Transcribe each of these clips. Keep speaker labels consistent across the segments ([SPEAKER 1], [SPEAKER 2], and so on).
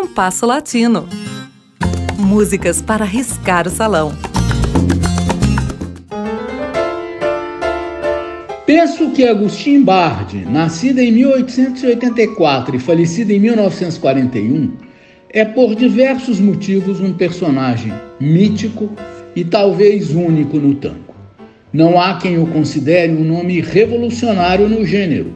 [SPEAKER 1] Compasso Latino. Músicas para riscar o salão.
[SPEAKER 2] Penso que Agustin Bardi, nascida em 1884 e falecida em 1941, é por diversos motivos um personagem mítico e talvez único no tango. Não há quem o considere um nome revolucionário no gênero,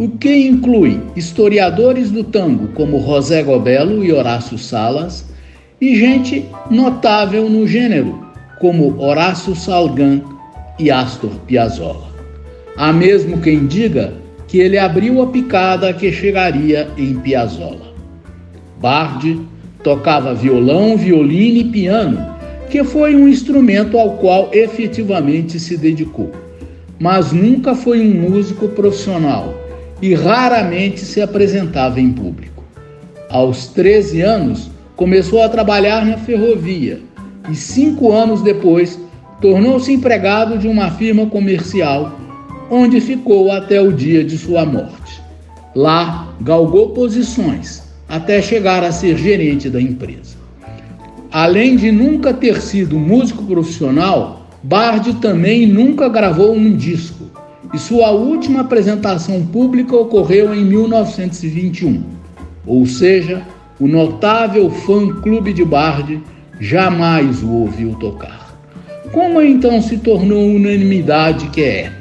[SPEAKER 2] o que inclui historiadores do tango como José Gobelo e Horácio Salas e gente notável no gênero como Horácio Salgan e Astor Piazzolla. Há mesmo quem diga que ele abriu a picada que chegaria em Piazzolla. Bardi tocava violão, violino e piano, que foi um instrumento ao qual efetivamente se dedicou, mas nunca foi um músico profissional e raramente se apresentava em público. Aos 13 anos, começou a trabalhar na ferrovia e, cinco anos depois, tornou-se empregado de uma firma comercial onde ficou até o dia de sua morte. Lá, galgou posições até chegar a ser gerente da empresa. Além de nunca ter sido músico profissional, Bardi também nunca gravou um disco, e sua última apresentação pública ocorreu em 1921. Ou seja, o notável fã-clube de Bardi jamais o ouviu tocar. Como então se tornou unanimidade que é?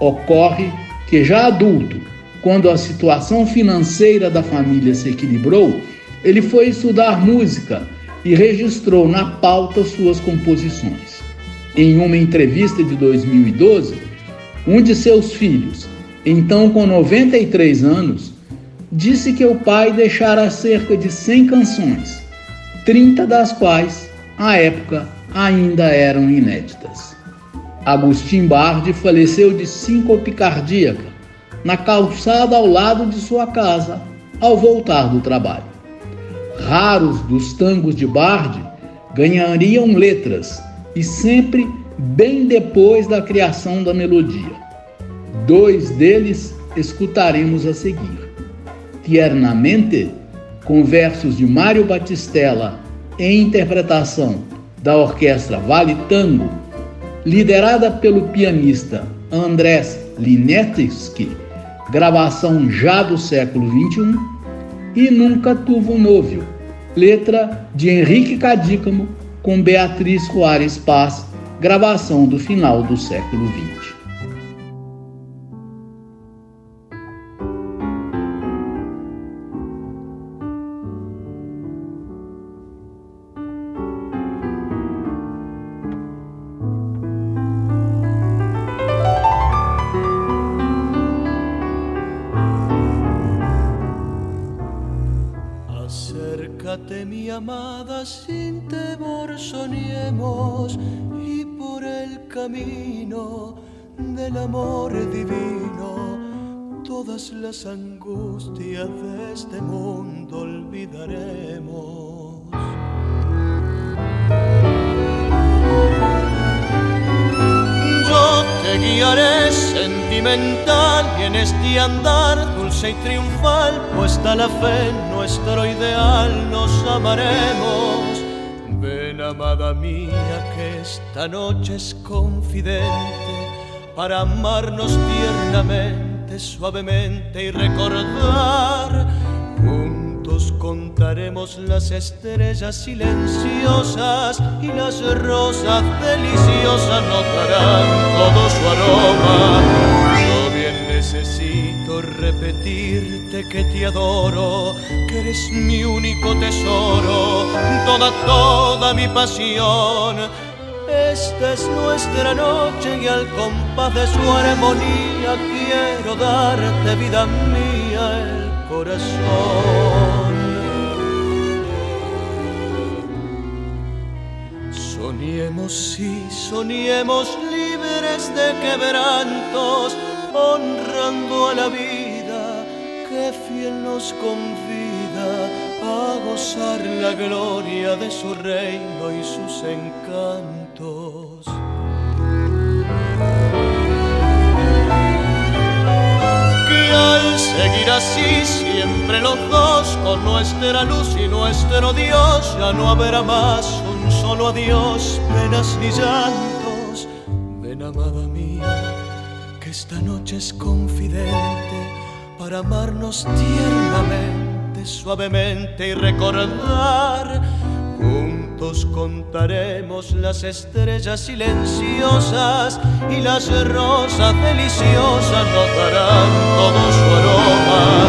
[SPEAKER 2] Ocorre que, já adulto, quando a situação financeira da família se equilibrou, ele foi estudar música e registrou na pauta suas composições. Em uma entrevista de 2012, um de seus filhos, então com 93 anos, disse que o pai deixara cerca de 100 canções, 30 das quais, à época, ainda eram inéditas. Agostinho Bardi faleceu de síncope cardíaca na calçada ao lado de sua casa ao voltar do trabalho. Raros dos tangos de Bardi ganhariam letras e sempre bem depois da criação da melodia. Dois deles escutaremos a seguir. Tiernamente, com versos de Mário Batistella em interpretação da orquestra Vale Tango liderada pelo pianista Andrés Linetsky, gravação já do século XXI, e Nunca Tuvo Novio, letra de Henrique Cadícamo com Beatriz Soares Paz, gravação do final do século XX.
[SPEAKER 3] mi amada, sin temor soñemos camino del amor divino todas las angustias de este mundo olvidaremos. Yo te guiaré sentimental y en este andar dulce y triunfal, puesta la fe en nuestro ideal, nos amaremos. Ven, amada mía, que esta noche es confidente para amarnos tiernamente, suavemente y recordar. Juntos contaremos las estrellas silenciosas y las rosas deliciosas notarán todo su aroma. Repetirte que te adoro, que eres mi único tesoro, toda, toda mi pasión. Esta es nuestra noche y al compás de su armonía quiero darte vida mía el corazón. Soñemos, sí, soñemos libres de quebrantos, honrando a la vida que fiel nos convida a gozar la gloria de su reino y sus encantos. Que al seguir así siempre los dos con nuestra luz y nuestro Dios. Ya no habrá más un solo adiós, penas ni llantos. Ven amada mía, que esta noche es confidente para amarnos tiernamente, suavemente y recordar contaremos las estrellas silenciosas y las rosas deliciosas nos darán todo su aroma.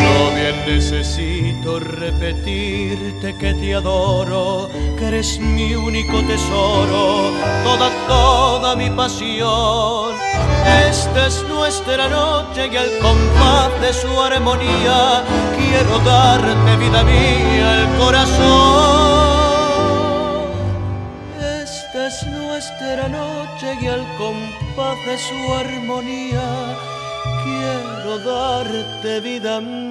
[SPEAKER 3] Yo bien necesito repetirte que te adoro, que eres mi único tesoro, toda, toda mi pasión. Esta es nuestra noche y al compás de su armonía quiero darte vida mía el corazón es nuestra noche y al compás de su armonía quiero darte vida mía.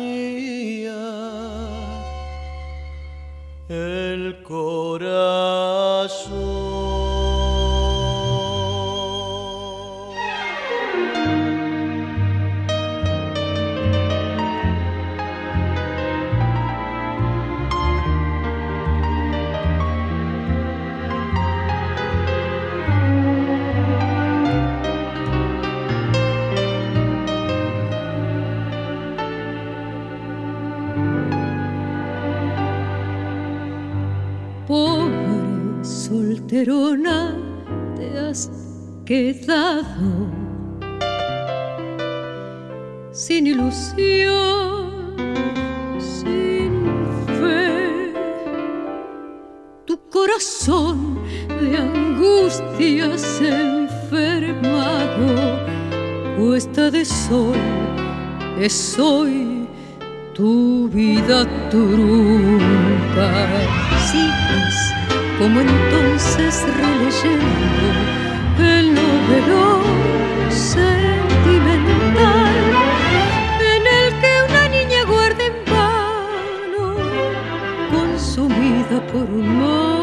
[SPEAKER 4] Te has quedado sin ilusión, sin fe. Tu corazón de angustias enfermado, puesta de sol, es hoy tu vida trunca. Como entonces releyendo el novelo sentimental en el que una niña guarda en vano, consumida por un mal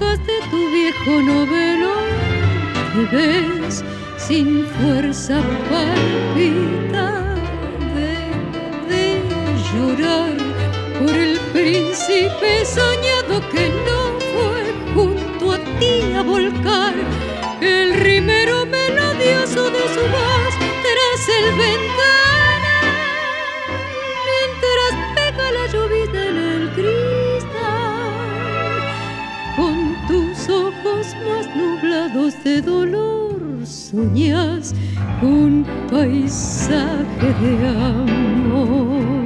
[SPEAKER 4] de tu viejo novelo te ves sin fuerza palpitar de, de llorar por el príncipe soñado que no fue junto a a volcar el rimero melodioso de su voz tras el ventana de dolor soñas un paisaje de amor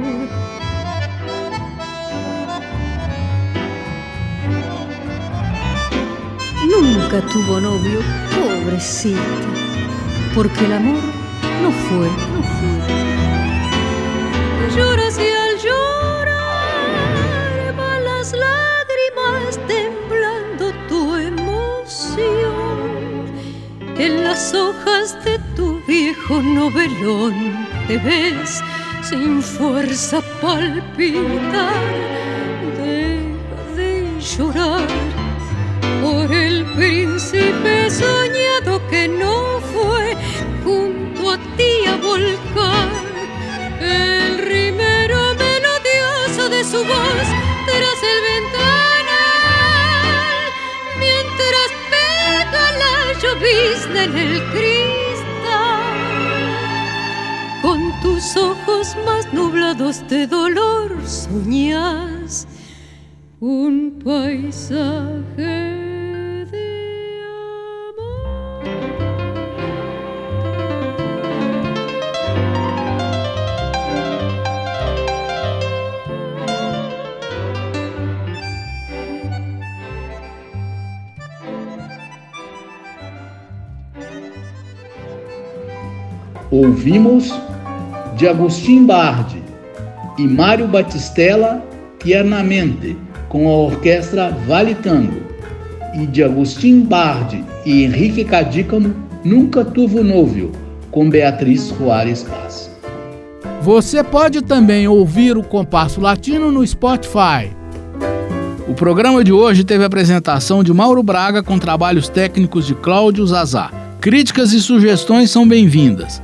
[SPEAKER 4] nunca tuvo novio, pobrecito, porque el amor no fue, no fue. Las hojas de tu viejo novelón te ves sin fuerza palpitar. Deja de llorar en el cristal. Con tus ojos más nublados de dolor soñas un paisaje
[SPEAKER 2] Ouvimos de Agostinho Bardi,
[SPEAKER 5] e Mário Batistella, Tiernamente, com a orquestra Vale Tango, e de Agostinho Bardi e Henrique Cadícamo, Nunca Tuvo Novio, com Beatriz Soares Paz.
[SPEAKER 2] Você pode também ouvir o Compasso Latino no Spotify. O programa de hoje teve a apresentação de Mauro Braga com trabalhos técnicos de Cláudio Zazá. Críticas e sugestões são bem-vindas.